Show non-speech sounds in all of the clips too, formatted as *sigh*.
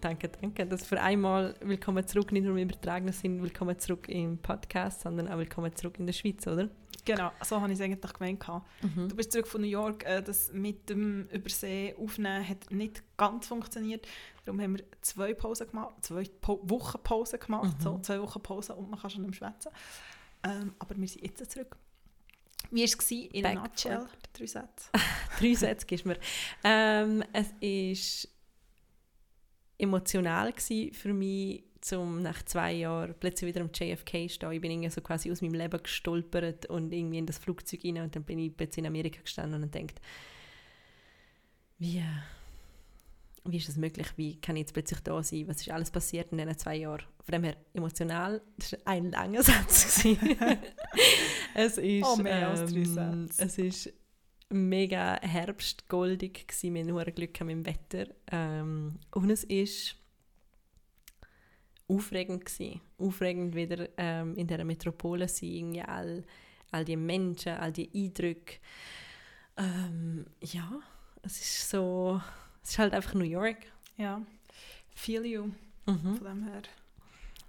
danke, danke. Das für einmal willkommen zurück, nicht nur im übertragenen Sinn, willkommen zurück im Podcast, sondern auch willkommen zurück in der Schweiz, oder? Genau, so habe ich es eigentlich gemeint. Mhm. Du bist zurück von New York. Äh, das mit dem Übersee aufnehmen hat nicht ganz funktioniert. Darum haben wir zwei Pausen gemacht, zwei po Wochen Pause gemacht, Mhm. so zwei Wochen Pause und man kann schon nicht schwätzen. Ähm, aber wir sind jetzt zurück. Wie war es in Back a nutshell? Drei Sätze. *laughs* Drei Sätze gibst mir. Ähm, es war emotional für mich, um nach zwei Jahren plötzlich wieder am JFK zu stehen. Ich bin irgendwie so quasi aus meinem Leben gestolpert und irgendwie in das Flugzeug rein und dann bin ich plötzlich in Amerika gestanden und denkt, wie, wie ist das möglich? Wie kann ich jetzt plötzlich da sein? Was ist alles passiert in diesen zwei Jahren? Von dem her emotional, das war ein langer *laughs* Satz. *laughs* es ist, Oh, mehr als drei ähm, Sätze. Es ist mega herbstgoldig gewesen. Wir hatten nur Glück mit dem Wetter. Ähm, und es ist aufregend gewesen. Aufregend wieder ähm, in dieser Metropole zu sein, all, all die Menschen, all die Eindrücke. Ähm, ja, es ist so, es ist halt einfach New York. Ja. Feel you, Mhm. von dem her.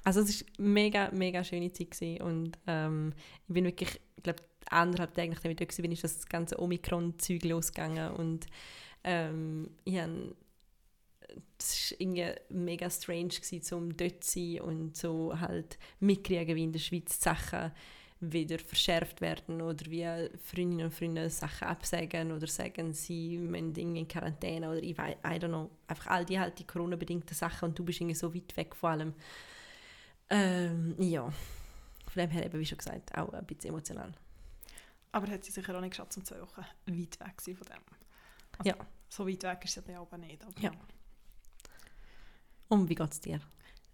Also es war mega, mega schöne Zeit gewesen. und ähm, ich bin wirklich, ich glaube, anderthalb Tage nachdem ich dort war, ist das ganze Omikron-Zeug losgegangen und ähm, ich habe es war irgendwie mega strange, gewesen, um dort zu sein und so halt mitkriegen, wie in der Schweiz Sachen wieder verschärft werden oder wie Freundinnen und Freunde Sachen absagen oder sagen, sie müssen irgendwie in Quarantäne oder ich weiß, I don't know. Einfach all die halt die Corona-bedingten Sachen und du bist irgendwie so weit weg von allem. Ähm, ja, von dem her eben, wie schon gesagt, auch ein bisschen emotional. Aber hat sie sicher auch nicht geschafft, um zwei Wochen weit weg zu sein von dem. Also, Ja. So weit weg ist sie dann aber nicht. Aber Ja. Und wie geht's dir?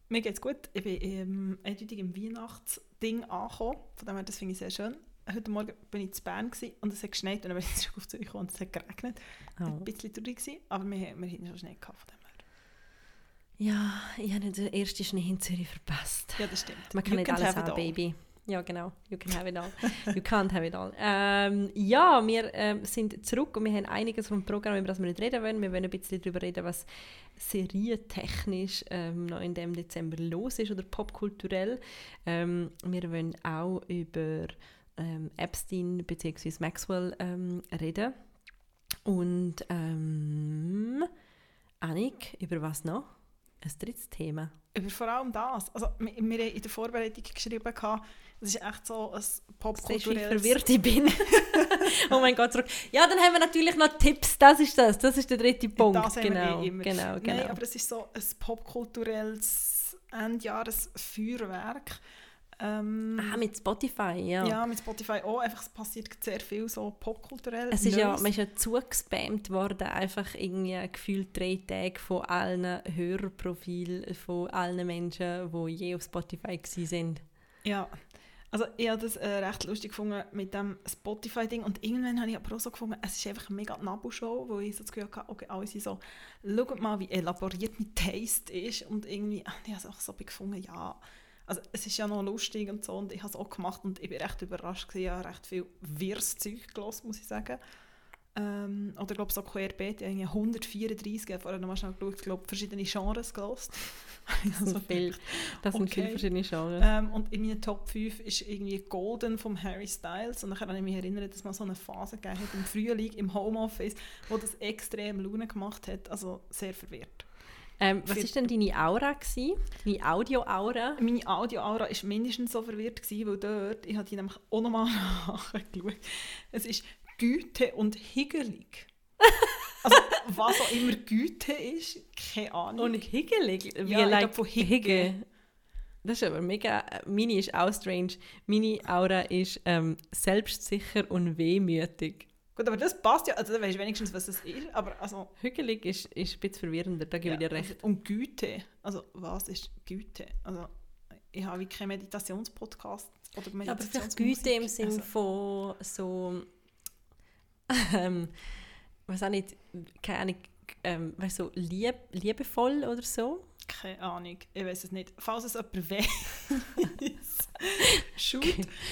Mir geht's gut. Ich bin ähm, eindeutig im Weihnachtsding angekommen. Von dem her, das finde ich sehr schön. Heute Morgen bin ich in Bern gewesen und es hat geschneit und dann bin ich *laughs* zurück auf Zürich gekommen und es hat geregnet. Oh. Ein bisschen traurig gewesen, aber wir, wir hatten schon Schnee gehabt von dem her. Ja, ich habe den ersten Schnee in Zürich verpasst. Ja, das stimmt. Man kann You nicht alles haben. Baby. Ja, genau. You can have it all. You can't have it all. Ähm, ja, wir ähm, sind zurück und wir haben einiges vom Programm, über das wir nicht reden wollen. Wir wollen ein bisschen darüber reden, was serientechnisch ähm, noch in dem Dezember los ist oder popkulturell. Ähm, wir wollen auch über ähm, Epstein bzw. Maxwell ähm, reden. Und ähm, Annik, über was noch? Ein drittes Thema. Über vor allem das. Also, wir, wir haben in der Vorbereitung geschrieben, es ist echt so ein Siehst du, wie popkulturelles... verwirrt ich bin. *laughs* oh mein Gott, zurück. Ja, dann haben wir natürlich noch Tipps. Das ist das. Das ist der dritte Punkt. Das haben wir genau, eh immer. genau, genau. Nein, aber es ist so ein popkulturelles Endjahresfeuerwerk. Ähm, ah, mit Spotify, ja. ja. mit Spotify auch. Einfach, es passiert sehr viel so popkulturell. Es ist ja, man ist ja zugespammt worden, einfach irgendwie gefühlt drei Tage von allen Hörerprofilen von allen Menschen, die je auf Spotify waren. Ja, also ich habe das äh, recht lustig gefunden mit dem Spotify-Ding und irgendwann habe ich aber auch so gefunden, es ist einfach eine mega Nabu-Show, wo ich so das Gefühl hatte, okay, alle sind so, schaut mal, wie elaboriert mein Taste ist und irgendwie, ah, ich habe es auch so gefunden, ja, also es ist ja noch lustig und so und ich habe es auch gemacht und ich bin recht überrascht gewesen, ich habe recht viel wirres Zeug gehört, muss ich sagen. Ähm, oder ich glaube so querbeet, ich habe irgendwie 134, ich habe vorher noch mal schnell geschaut, ich glaube verschiedene Genres gehört. *laughs* Das sind, viel, das sind viele Okay. verschiedene Genres. Ähm, und in meinen Top 5 ist irgendwie Golden vom Harry Styles. Und dann kann ich mich erinnern, dass man so eine Phase gegeben hat im Frühling, im Homeoffice, wo das extrem Laune gemacht hat. Also sehr verwirrt. Ähm, was war denn deine Aura? Gewesen? Deine Audio-Aura? Meine Audio-Aura war mindestens so verwirrt, gewesen, weil dort, ich habe die nämlich auch nochmal *laughs* nachgeschaut, es ist Güte und Higelig. *laughs* Also was auch immer Güte ist, keine Ahnung. Und higgelig. Wie Ja, like von Higge. Higge. Das ist aber mega. Meine ist auch strange. Meine Aura ist ähm, selbstsicher und wehmütig. Gut, aber das passt ja, also dann weisst du wenigstens, was es ist, aber also... Hügelig ist, ist ein bisschen verwirrender, da gebe ich Ja, dir recht. Also, und Güte. Also, was ist Güte? Also, ich habe wie keinen Meditationspodcast oder Aber vielleicht. Güte im Sinn Also, von so. Ähm, was auch nicht, keine Ahnung, ähm, weißt du, so lieb, liebevoll oder so. keine Ahnung, ich weiß es nicht. Falls es jemand weiß, *laughs* shoot,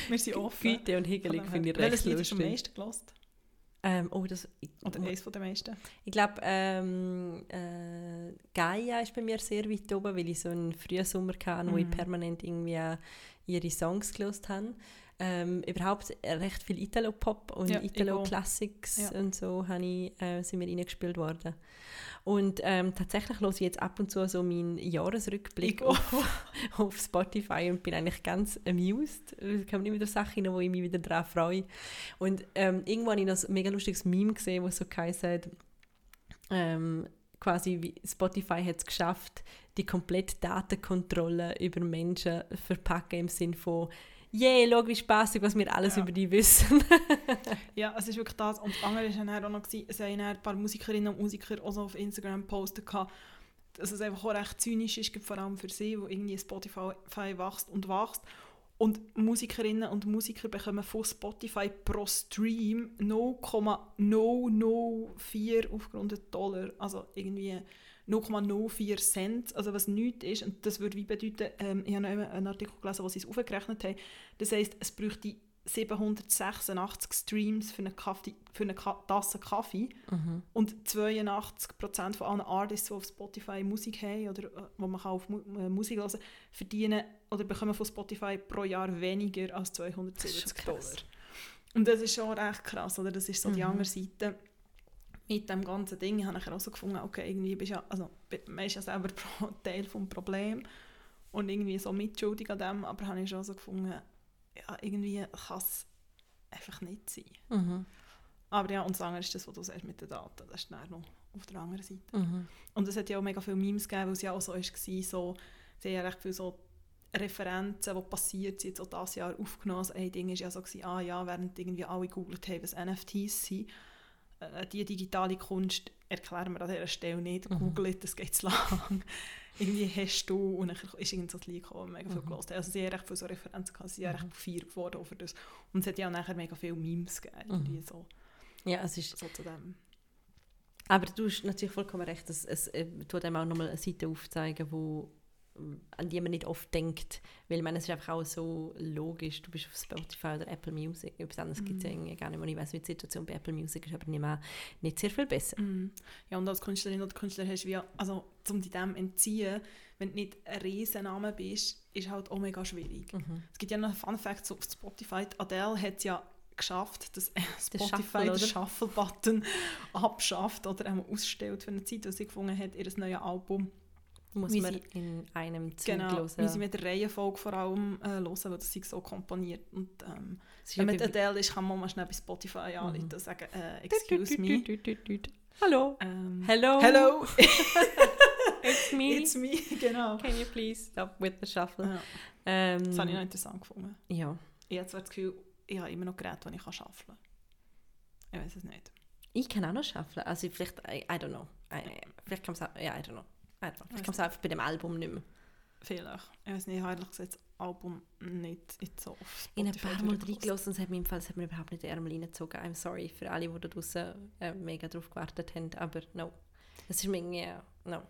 wir sind offen. Güte und dem finde ich recht Welches Lied hast du am lustig. meisten gelost? Ähm, oh, das, ich, Oder eines von den meisten? Ich glaube, ähm, äh, Gaia ist bei mir sehr weit oben, weil ich so einen Frühsommer hatte, wo ich Mhm. permanent irgendwie ihre Songs gelost habe. Ähm, überhaupt recht viel Italo-Pop und Ja, Italo-Classics Ja. und so habe ich, äh, sind mir reingespielt worden. Und ähm, tatsächlich höre ich jetzt ab und zu so meinen Jahresrückblick auf, *laughs* auf Spotify und bin eigentlich ganz amused. Es kommen immer wieder Sachen rein, wo ich mich wieder daran freue. Und ähm, irgendwo habe ich noch ein mega lustiges Meme gesehen, wo so geheißen ähm, quasi Spotify hat es geschafft, die komplette Datenkontrolle über Menschen verpacken im Sinn von «Yeah, schau, wie spaßig, was wir alles Ja. über die wissen.» *laughs* Ja, es ist wirklich das. Und das andere war dann auch noch, es haben ein paar Musikerinnen und Musiker auch so auf Instagram gepostet, dass es einfach auch recht zynisch ist, vor allem für sie, wo irgendwie Spotify wächst und wächst. Und Musikerinnen und Musiker bekommen von Spotify pro Stream 0,004 aufgerundet Dollar, also irgendwie 0,04 Cent, also was nichts ist. Und das würde wie bedeuten, ähm, ich habe einen Artikel gelesen, wo sie es aufgerechnet haben, das heisst, es bräuchte 786 Streams für eine, Kaffee, für eine Ka Tasse Kaffee Mhm. und 82% von allen Artists, die auf Spotify Musik haben oder äh, wo man kann auf Mu äh, Musik hören kann, verdienen oder bekommen von Spotify pro Jahr weniger als Das ist 270 schon Dollar. Und das ist schon recht krass, oder? Das ist so die Mhm. andere Seite mit dem ganzen Ding. Ich habe nachher auch so gefunden, okay, irgendwie bist ja, also man ist ja selber *laughs* Teil des Problems und irgendwie so mitschuldig an dem, aber habe ich gefunden, ja, irgendwie kann es einfach nicht sein. Mhm. Aber ja, und das andere ist das, was du sagst mit den Daten, das ist dann noch auf der anderen Seite. Mhm. Und es hat ja auch mega viele Memes gegeben, weil es ja auch so war, so, sie haben ja recht viele so Referenzen, die passiert sind, so dieses Jahr aufgenommen. Ein Ding war ja so, gewesen, ah ja, während irgendwie alle gegoogelt haben, was NFTs sind, äh, die digitale Kunst erklären wir an dieser Stelle nicht. Mhm. Googelt, das geht zu lang. *laughs* irgendwie hast du, und dann ist irgend so ein Lied gekommen, mega viel Mhm. gehört. Also sie haben recht viele so Referenzen gehabt, sie haben Mhm. recht gefeiert worden für das. Und es hat ja auch nachher mega viele Memes gegeben, irgendwie Mhm. so, Ja, es ist so zu dem. Aber du hast natürlich vollkommen recht, es, es äh, tut einem auch nochmal eine Seite aufzeigen, wo, an die man nicht oft denkt. Weil meine, es ist einfach auch so logisch, du bist auf Spotify oder Apple Music, etwas anderes gibt es ja Mhm. irgendwie gar nicht mehr. Ich weiß, wie die Situation bei Apple Music ist, aber nicht, mehr, nicht sehr viel besser. Mm. Ja, und als Künstlerin oder Künstler hast du also um dich dem entziehen, wenn du nicht ein Riesenname bist, ist halt auch mega schwierig. Mhm. Es gibt ja noch einen Fun Fact so auf Spotify. Adele hat es ja geschafft, dass *laughs* Spotify Shuffle, den? Shuffle-Button abschafft oder einmal ausstellt für eine Zeit, wo sie gefunden hat, ihr neues Album. Muss Wie man sie- in einem Zug Genau, hören. wie sie mit der Reihenfolge vor allem äh, hören, weil das sie so komponiert. Und ähm, wenn man Adele ist, kann man mal schnell bei Spotify anrufen Mhm. und sagen, äh, excuse me. Hallo. Ähm, Hello. Hello, *laughs* It's me. it's me, *laughs* genau. Can you please stop with the shuffle? Ja. Ähm, Das habe ich noch interessant gefunden. ja. Ich habe zwar das Gefühl, ich habe immer noch Geräte, die ich schaffeln kann. Ich weiß es nicht. Ich kann auch noch shufflen. Also vielleicht, I, I don't know. I, vielleicht kann man es ja, I don't know. I don't know. Vielleicht kann man es einfach bei dem Album nicht mehr. Vielleicht. Ich weiß nicht, ich habe ehrlich gesagt das Album nicht jetzt so auf Ich habe ein paar Mal reingelassen und es hat mir im Fall es hat mir überhaupt nicht die Ärmel reingezogen. I'm sorry für alle, die da draußen äh, mega drauf gewartet haben, aber no. Es ist mir irgendwie, ja, no.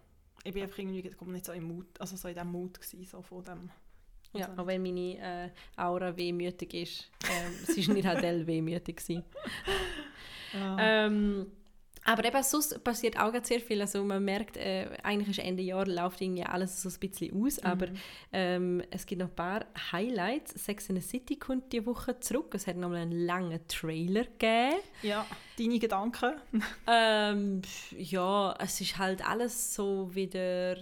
Ich bin einfach irgendwie ich glaube, nicht so im Mut, also so in dem Mut gewesen, so von dem. Ja, Also auch wenn meine äh, Aura wehmütig ist. Ähm, sie war nicht *laughs* Adele wehmütig. Gewesen. Ja. Ähm, aber eben sonst passiert auch gerade sehr viel. Also man merkt, äh, eigentlich ist Ende Jahr läuft irgendwie alles so ein bisschen aus, aber Mhm. ähm, es gibt noch ein paar Highlights. Sex in the City kommt diese Woche zurück. Es hat nochmal einen langen Trailer gegeben. ja, deine Gedanken? *laughs* Ähm, ja, es ist halt alles so wieder,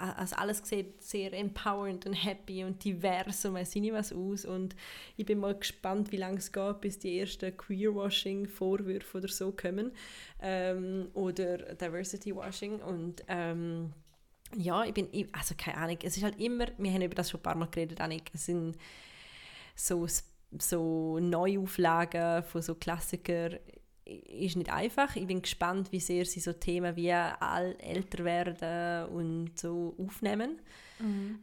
also alles sieht sehr empowernd und happy und divers und weiß ich nicht was aus. Und ich bin mal gespannt, wie lange es geht, bis die ersten Queerwashing-Vorwürfe oder so kommen. Ähm, oder Diversity-Washing und ähm, ja, ich bin, also keine Ahnung, es ist halt immer, wir haben über das schon ein paar Mal geredet, Annik, es sind so, so Neuauflagen von so Klassikern ist nicht einfach. Ich bin gespannt, wie sehr sie so Themen wie all älter werden und so aufnehmen.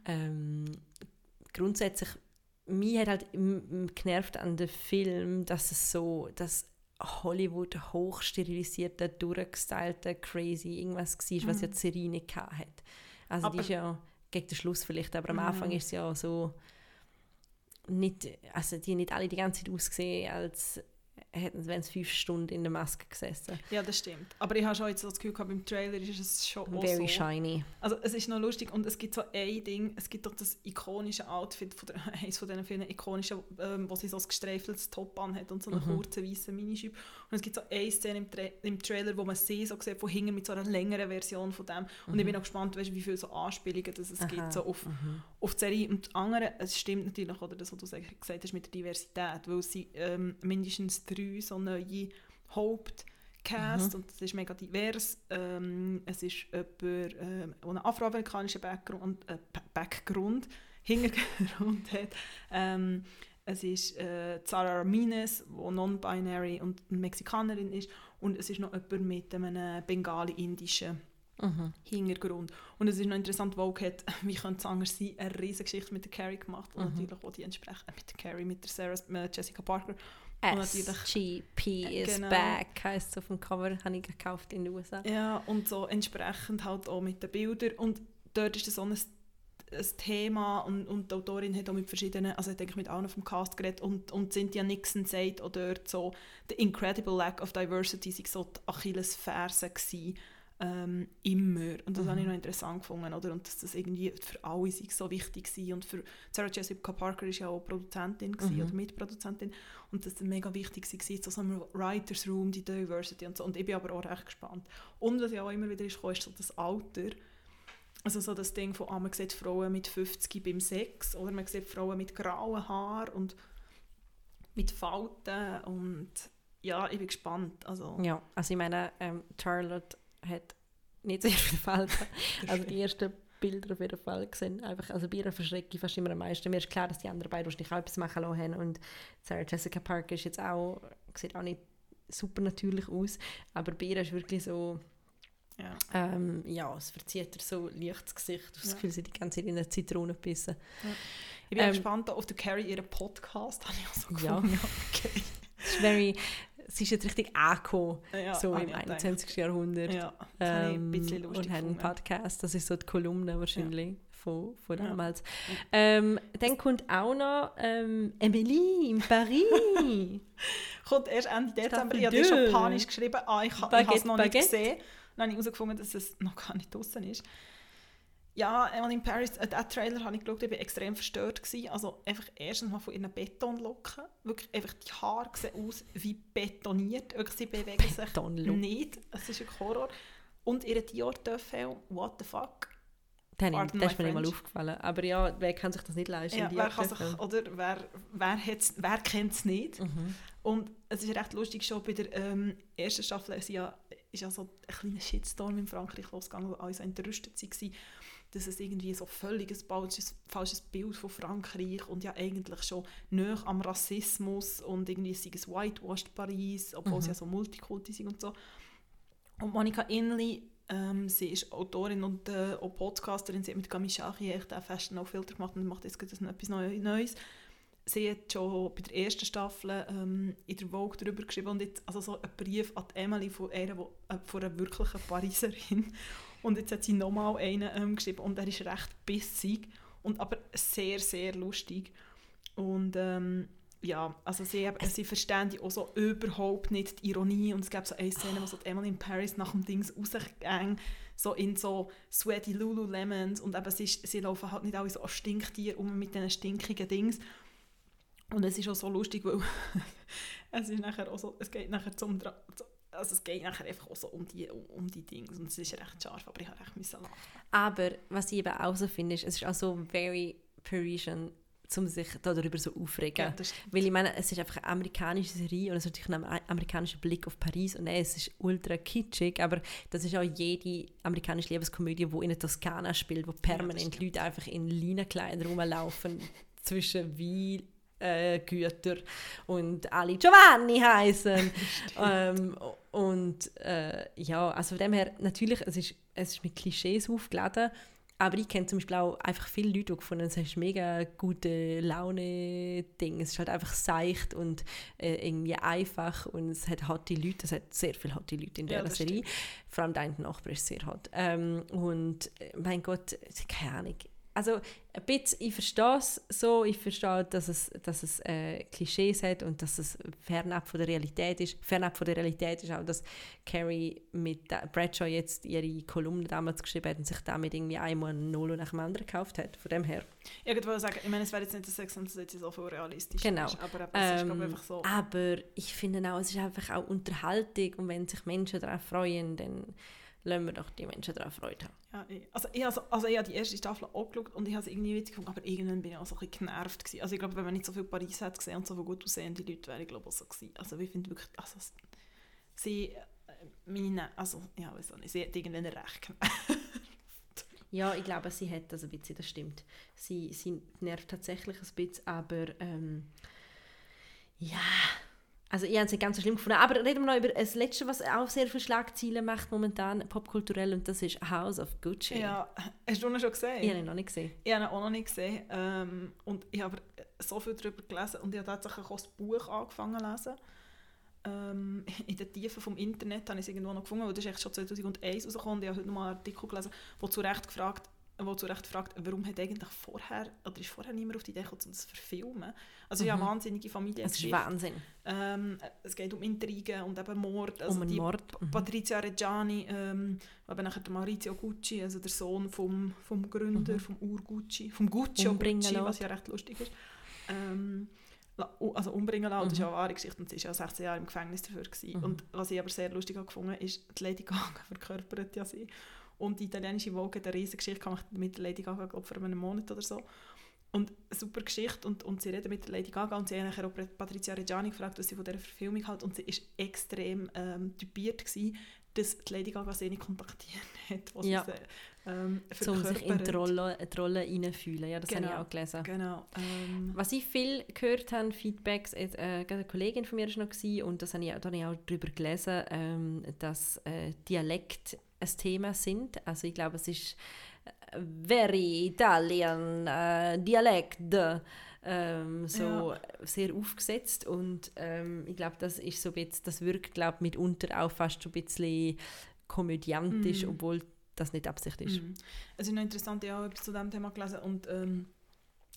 Ähm, grundsätzlich, mich hat halt genervt an dem Film, dass es so, dass Hollywood hochsterilisierte, durchgestylte, crazy irgendwas war, was ja die Serie nicht hatte. Also die Aber- ist ja gegen den Schluss vielleicht, aber am Mhm. Anfang ist es ja so nicht, also die nicht alle die ganze Zeit ausgesehen, als hätten es fünf Stunden in der Maske gesessen. Ja, das stimmt. Aber ich habe schon jetzt das Gefühl gehabt, beim Trailer ist es schon Very so. shiny. Also es ist noch lustig und es gibt so ein Ding, es gibt doch das ikonische Outfit, von der, *laughs* eines von diesen vielen ikonischen, ähm, wo sie so ein gestreifeltes Top anhat und so einen Mhm. kurzen weißen Minischüb. Und es gibt so eine Szene im, Tra im Trailer, wo man sie so sieht, von hinten mit so einer längeren Version von dem. Und ich bin auch gespannt, weißt, wie viele so Anspielungen das es Mhm. Aha, gibt so auf, mhm. auf die Serie. Und das andere, es stimmt natürlich, oder das, was du sag- gesagt hast mit der Diversität, weil sie ähm, mindestens drei so neue Hauptcast Mhm. und es ist mega divers. Ähm, es ist jemand, ähm, einen afroamerikanischen Background, äh, Ba- Background *laughs* Hintergrund hat. Ähm, es ist äh, Zara die non-binary und eine Mexikanerin ist. Und es ist noch jemand mit einem bengali-indischen Mhm. Hintergrund. Und es ist noch interessant, Vogue hat, *laughs* wie könnte es anders sein, eine riesige Geschichte mit der Carrie gemacht und Mhm. natürlich auch die entsprechend mit der Carrie, mit der Sarah, äh, Jessica Parker. SGP is Genau. back, heisst es auf dem Cover, habe ich gekauft in den USA. Ja, und so entsprechend halt auch mit den Bildern. Und dort ist das so ein, ein Thema und, und die Autorin hat auch mit verschiedenen, also hat eigentlich mit allen vom Cast geredet und, und Cynthia Nixon sagt auch dort so, the incredible lack of diversity sei so die Achillesferse gewesen, ähm, immer. Und das Mhm. habe ich noch interessant gefunden, oder? Und dass das irgendwie für alle sei so wichtig war. Und für Sarah Jessica Parker ist ja auch Produzentin gewesen, Mhm. oder Mitproduzentin. Und dass das mega wichtig war, so, einem Writers Room, die Diversity und so. Und ich bin aber auch recht gespannt. Und was ja auch immer wieder ist, ist so das Alter. Also so das Ding von, ah, man sieht Frauen mit 50 beim Sex oder man sieht Frauen mit grauen Haaren und mit Falten und ja, ich bin gespannt. Also, Ja, also ich meine, ähm, Charlotte hat nicht sehr viele Falten. *laughs* Also die ersten Bilder auf jeden Fall gesehen. Einfach, also bei ihr verschrecke ich fast immer am meisten. Mir ist klar, dass die anderen beiden wahrscheinlich auch etwas machen lassen haben. Und Sarah Jessica Parker ist jetzt auch, sieht auch nicht super natürlich aus. Aber bei ihr ist wirklich so, ja. ähm, ja, es verzieht ihr so leicht das Gesicht. Du hast das Ja. Gefühl, sie die ganze Zeit in eine Zitrone bissen. Ich bin Ähm, gespannt auf den Carrie, ihren Podcast, *laughs* habe ich auch so Ja. gefunden. *laughs* Okay. Es ist very, sie ist jetzt richtig angekommen, Ja, so im ich auch gedacht. 21. Jahrhundert. Ja, ich Ähm, bisschen lustig und haben einen. Podcast, das ist so die Kolumne wahrscheinlich von, von Ja. damals. Ähm, dann kommt auch noch ähm, Emily in Paris. *laughs* Kommt erst Ende Dezember. Ich habe schon panisch geschrieben, ah, ich, ich habe es noch Baguette. nicht gesehen. Dann habe ich herausgefunden, dass es noch gar nicht draußen ist. Ja, Emily in Paris, äh, diesen Trailer habe ich geschaut, ich war extrem verstört. Gewesen. Also einfach erstens mal von ihren Betonlocken. Wirklich, einfach die Haare sehen aus wie betoniert. Wirklich, sie bewegen sich nicht. Es ist ein Horror. Und ihre Dior-Töffel, what the fuck. Pardon das ist mir nicht mal aufgefallen. Aber ja, wer kann sich das nicht leisten? Ja, wer, kann sich, oder wer, wer, wer kennt es nicht? Mhm. Und es ist recht lustig, schon bei der ähm, ersten Staffel ist ja, ist ja so ein kleiner Shitstorm in Frankreich losgegangen, alle so entrüstet waren, dass es irgendwie so völlig ein falsches, falsches Bild von Frankreich und ja eigentlich schon näher am Rassismus und irgendwie sei es whitewashed Paris, obwohl Mhm. sie ja so Multikulti sind und so. Und Monika Inli, ähm, sie ist Autorin und äh, auch Podcasterin, sie hat mit Camille Chachi echt auch Fashion No Filter gemacht und macht jetzt gerade etwas Neu- Neues sie hat schon bei der ersten Staffel ähm, in der Vogue darüber geschrieben und jetzt, also so einen Brief an Emily von einer, äh, von einer wirklichen Pariserin. *laughs* Und jetzt hat sie nochmal einen ähm, geschrieben und er ist recht bissig und aber sehr, sehr lustig. Und ähm, ja, also sie, sie verstehen die auch so überhaupt nicht die Ironie und es gab so eine Szene, wo so Emily in Paris nach dem Dings rausgegangen so in so sweaty Lululemons und eben sie, sie laufen halt nicht alle so als Stinktier um mit diesen stinkigen Dings und es ist auch so lustig, weil *laughs* es ist nachher auch so, es geht nachher zum also es geht nachher einfach auch so um die, um, um die Dinge und es ist recht scharf, aber ich habe recht müssen lachen. Aber was ich eben auch so finde, ist, es ist auch so very Parisian, um sich da darüber so aufregen. stimmt. Weil ich meine, es ist einfach eine amerikanische Serie und es ist natürlich ein amerikanischer Blick auf Paris und nein, es ist ultra kitschig, aber das ist auch jede amerikanische Liebeskomödie, die in der Toskana spielt, wo permanent stimmt. Leute einfach in Leinenkleidern rumlaufen *laughs* zwischen Wein, äh, Güter und alle Giovanni heißen *laughs* ähm, und äh, ja, also von dem her, natürlich, es ist, es ist mit Klischees aufgeladen, aber ich kenne zum Beispiel auch einfach viele Leute, die gefunden haben, es ist mega gute Laune-Ding. Es ist halt einfach seicht und äh, irgendwie einfach und es hat hotte Leute, es hat sehr viele hotte Leute in Ja, dieser das Serie. Vor allem dein Nachbar ist sehr hot. Ähm, und äh, mein Gott, keine Ahnung. Also ein bisschen, ich verstehe es so, ich verstehe, dass es, dass es äh, Klischees hat und dass es fernab von der Realität ist. Fernab von der Realität ist auch, dass Carrie mit Bradshaw jetzt ihre Kolumne damals geschrieben hat und sich damit irgendwie einmal ein Null nach dem anderen gekauft hat. Von dem her. Irgendwo sagen, ich meine, es wäre jetzt nicht der Sex and City so viel realistisch genau. ist, aber es ähm, ist einfach so. Aber ich finde auch, es ist einfach auch Unterhaltung und wenn sich Menschen darauf freuen, dann lassen wir doch die Menschen daran Freude haben. Ja, ich, also, ich, also, also ich habe die erste Staffel auch geschaut und ich habe es irgendwie witzig gefunden, aber irgendwann bin ich auch so ein bisschen genervt gewesen. Also ich glaube, wenn man nicht so viel Paris hat gesehen und so viel gut aussehende Leute, wäre ich glaube auch so gewesen. Also ich finde wirklich, also sie, äh, meine, also ja, weiß auch nicht, sie hat irgendwann recht. Ja, ich glaube, sie hat das ein bisschen, das stimmt. Sie, sie nervt tatsächlich ein bisschen, aber ähm, ja, also ich habe es nicht ganz so schlimm gefunden. Aber reden wir noch über das Letzte, was auch sehr viele Schlagzeilen macht momentan, popkulturell, und das ist House of Gucci. Ja, hast du ihn schon gesehen? Ich habe ihn noch nicht gesehen. Ich habe ihn auch noch nicht gesehen. Ähm, und ich habe so viel darüber gelesen und ich habe tatsächlich auch das Buch angefangen zu lesen. Ähm, in den Tiefen des Internet habe ich es irgendwo noch gefunden, weil das ist echt schon 2001 rausgekommen und ich habe heute noch mal einen Artikel gelesen, wo zu Recht gefragt wo zu Recht fragt, warum hat eigentlich vorher, oder ist vorher niemand auf die Idee gekommen, um das zu verfilmen? Also mhm. ja, wahnsinnige Familie. Es ist Wahnsinn. Ähm, es geht um Intrigen und eben Mord. Also um einen Mord. Mhm. Patrizia Reggiani, ähm, eben nachher der Maurizio Gucci, also der Sohn vom, vom Gründer, mhm. vom Ur-Gucci, vom Gucci Gucci, was ja recht lustig ist. Ähm, also umbringen lassen, mhm. das ist ja eine wahre Geschichte und sie war ja 16 Jahre im Gefängnis dafür. Gewesen. Mhm. Und was ich aber sehr lustig gefunden habe, ist, die Lady Gaga verkörpert ja sie. Und die italienische Vogue, eine riesige Geschichte, kam mit Lady Gaga glaub, vor einem Monat oder so. Und eine super Geschichte. Und, und sie reden mit Lady Gaga und sie haben auch Patrizia Reggiani gefragt, was sie von dieser Verfilmung hält. Und sie war extrem ähm, typiert, gewesen, dass die Lady Gaga sie nicht kontaktiert *laughs* hat. Was ja. sie, ähm, um sich in die Rolle, die Rolle reinfühlen. Ja, das genau, habe ich genau, auch gelesen. Genau. Ähm. Was ich viel gehört habe, Feedbacks, äh, eine Kollegin von mir war noch und das habe ich, da habe ich auch darüber gelesen, ähm, dass äh, Dialekt ein Thema sind. Also ich glaube, es ist äh, very Italian äh, Dialekt ähm, so ja. sehr aufgesetzt und ähm, ich glaube, das ist so bisschen, das wirkt glaube mitunter auch fast so ein bisschen komödiantisch, mm. obwohl das nicht Absicht ist. Mm. Es ist noch interessant, ich habe etwas zu diesem Thema gelesen und ähm,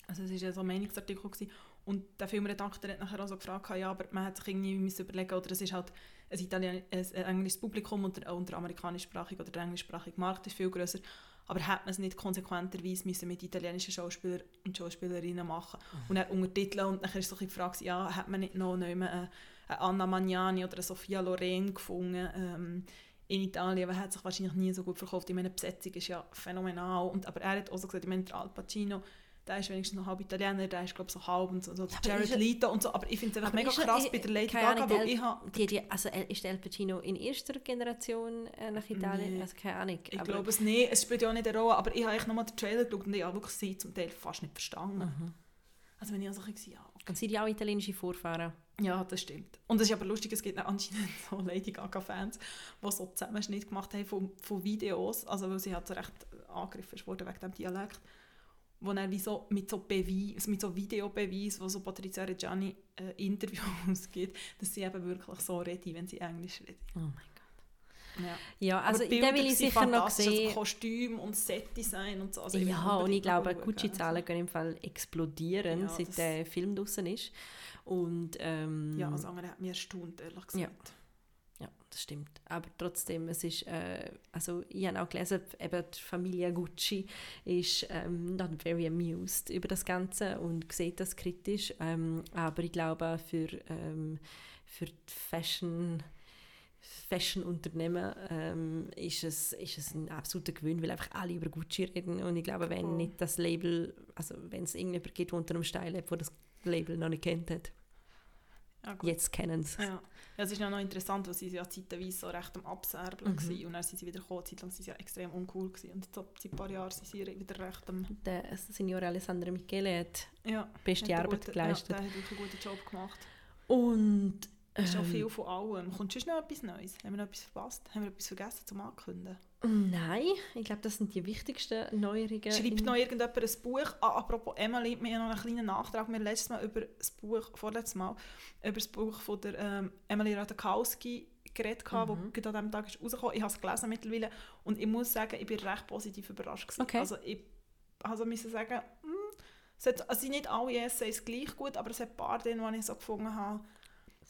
also es war ja so ein Meinungsartikel gewesen, und der Filmredakteur hat nachher auch so gefragt, ja, aber man hat sich irgendwie müssen überlegen, oder es ist halt ein, Italien ein englisches Publikum und der, und der amerikanischsprachige oder der englischsprachige Markt ist viel größer. Aber hat man es nicht konsequenterweise müssen mit italienischen Schauspielern und Schauspielerinnen machen mhm. und dann untertiteln und dann ist so die Frage, ja, hat man nicht noch eine, eine Anna Magnani oder eine Sofia Loren gefunden ähm, in Italien, aber hat sich wahrscheinlich nie so gut verkauft. Ich meine, die Besetzung ist ja phänomenal, und, aber er hat auch so gesagt, ich meine, Al Pacino der ist wenigstens noch halb Italiener, der ist glaube ich so halb und so, so Jared Leto und so, aber ich finde es einfach mega krass bei der Lady Gaga, weil ich Die, die, also ist El Pacino in erster Generation äh, nach Italien? Nee. Also keine Ahnung. Ich glaube es nicht, es spielt ja auch nicht eine Rolle, aber ich habe echt nochmal den Trailer geschaut und ich habe wirklich sie zum Teil fast nicht verstanden. Mhm. Also wenn ich also ich ja, okay. Und sind ja auch italienische Vorfahren? Ja, das stimmt. Und es ist aber lustig, es gibt anscheinend *laughs* so Lady Gaga-Fans, die so Zusammenschnitt gemacht haben von, von Videos, also weil sie halt so recht angegriffen wurde wegen dem Dialekt wo er wie so mit so Beweis, mit so Videobeweis, wo so Patrizia Reggiani äh, Interviews *laughs* gibt, dass sie eben wirklich so reden, wenn sie Englisch reden. Oh mein Gott. Ja, ja also den will ich sicher noch sehen. Also Kostüm und Setdesign und so. Also ja, und ich glaube, Gucci-Zahlen also. gehen im Fall explodieren, ja, seit der Film draußen ist. Und, ähm, ja, also andere hat mir erstaunt, ehrlich gesagt. Ja, das stimmt. Aber trotzdem, es ist, äh, also ich habe auch gelesen, eben die Familie Gucci ist ähm, not very amused über das Ganze und sieht das kritisch. Ähm, aber ich glaube, für, ähm, für die Fashion Fashion-Unternehmen ähm, ist, es, ist es ein absoluter Gewinn, weil einfach alle über Gucci reden und ich glaube, wenn nicht das Label, also wenn es irgendjemand gibt, der unter einem Steil hat, der das Label noch nicht kennt hat, ja, jetzt kennen sie es. Ja. Ja, es ist noch interessant, weil sie ja zeitweise so recht am Abserbeln mhm. und dann sind sie wieder gekommen, zeitlang sind sie ja extrem uncool gewesen. und seit ein paar Jahren sind sie wieder recht am... Der Signor Alessandro Michele hat ja, beste hat Arbeit gute, geleistet. Ja, der hat wirklich einen guten Job gemacht. Und... Es ist auch ähm, viel von allem. Kommt schon noch etwas Neues? Haben wir noch etwas verpasst? Haben wir etwas vergessen zum Ankündigen? Nein, ich glaube, das sind die wichtigsten Neuerungen. Schreibt noch irgendjemand ein Buch? Ah, apropos Emily, wir haben noch einen kleinen Nachtrag. Wir haben letztes Mal über das Buch, vorletztes Mal, über das Buch von der ähm, Emily Ratajkowski geredet, mhm. wo an diesem Tag ist rausgekommen. Ich habe es gelesen mittlerweile und ich muss sagen, ich bin recht positiv überrascht. Okay. Also ich also müssen sagen, hm, es hat, also sind nicht alle Essays gleich gut, aber es hat ein paar drin, die ich so gefunden habe.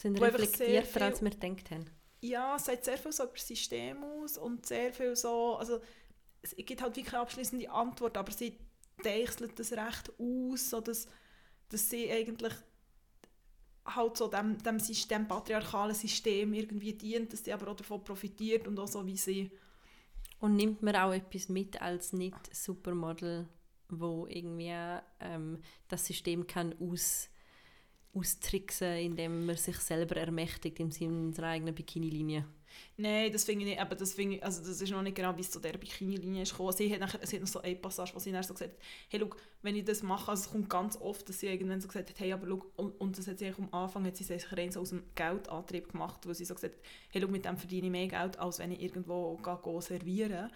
Sind reflektierter, als wir gedacht haben. Ja, es sagt sehr viel so über das System aus und sehr viel so, also es gibt halt wirklich keine abschließende Antwort, aber sie deichselt das recht aus, so dass, dass sie eigentlich halt so dem, dem System, patriarchalen System irgendwie dient, dass sie aber auch davon profitiert und auch so wie sie Und nimmt man auch etwas mit als Nicht-Supermodel, wo irgendwie ähm, das System kann aus, austricksen, indem man sich selber ermächtigt Sinne seiner eigenen Bikini-Linie. Nein, das finde ich nicht, aber das finde ich, also das ist noch nicht genau, wie es zu dieser Bikini-Linie ist gekommen. Sie hat, nachher, sie hat noch so eine Passage, wo sie dann so gesagt hat, hey, schau, wenn ich das mache, also es kommt ganz oft, dass sie irgendwann so gesagt hat, hey, aber schau, und, und das hat sie am Anfang, hat sie sich rein so aus dem Geldantrieb gemacht, wo sie so gesagt hat, hey, schau, mit dem verdiene ich mehr Geld, als wenn ich irgendwo gehe, gehe servieren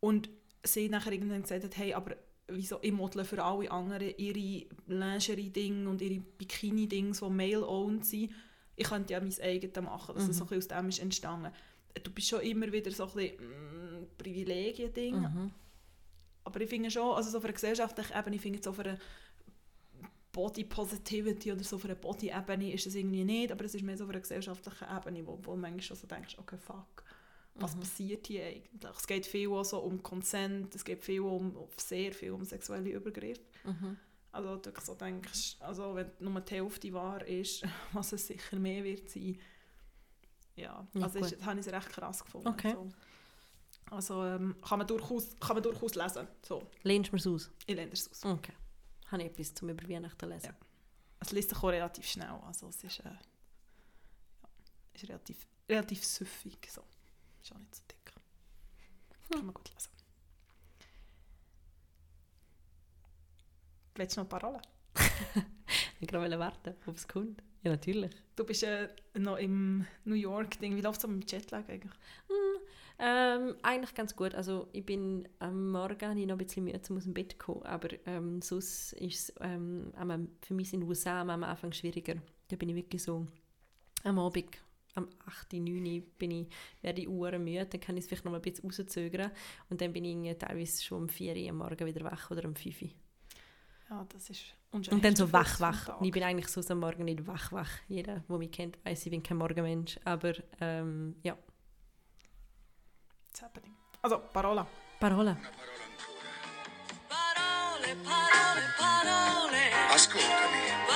Und sie nachher irgendwann gesagt hat, hey, aber wieso, ich modle für alle anderen ihre Lingerie-Dinge und ihre Bikini-Dinge, die male-owned sind, ich könnte ja mein eigenes machen, dass das so ein bisschen aus dem ist entstanden. Du bist schon immer wieder so ein bisschen mm, Privilegien-Ding, Mhm. aber ich finde schon, also so auf einer gesellschaftlichen Ebene, ich finde jetzt so auf einer Body Positivity oder so auf einer Body-Ebene ist es irgendwie nicht, aber es ist mehr so auf einer gesellschaftlichen Ebene, wo, wo manchmal schon so denkst, okay, fuck, was passiert hier eigentlich? Es geht viel auch so um Consent, es geht viel um, sehr viel um sexuelle Übergriffe. Mhm. Also du so denkst, also wenn nur die Hälfte wahr ist, *laughs* was es sicher mehr wird sein. Ja, Ja, also ist, das habe ich recht krass gefunden. Okay. So. Also ähm, kann, man durchaus, kann man durchaus lesen. So, Lehnst du es aus? ich lehne es aus. Okay. Habe ich etwas zum über Weihnachten lesen? Ja. Es liest sich auch relativ schnell, also es ist, äh, ja, ist relativ, relativ süffig. So. Ist auch nicht so dick. Kann man gut lesen. Willst du noch Parolen? *laughs* Ich wollte warten, ob es kommt. Ja, natürlich. Du bist äh, noch im New York-Ding. Wie läuft es mit dem Jetlag eigentlich? Ähm, eigentlich ganz gut. Also ich bin am Morgen ich noch ein bisschen Mühe, um aus dem Bett zu kommen, aber ähm, sonst ist es ähm, für mich in den USA am Anfang schwieriger. Da bin ich wirklich so am Abend, am 8., 9. bin ich, werde ich Uhren müde, dann kann ich es vielleicht noch ein bisschen rauszögern und dann bin ich irgendwie teilweise schon um 4 Uhr am Morgen wieder wach oder um 5 Uhr. Ja, das ist Und dann so wach, wach. Ich bin eigentlich so am Morgen nicht wach, wach. Jeder, der mich kennt, weiß, ich bin kein Morgenmensch. Aber ähm, ja, It's happening. Also, Parola. Parola. Parole, parole, parole. Ascoltami,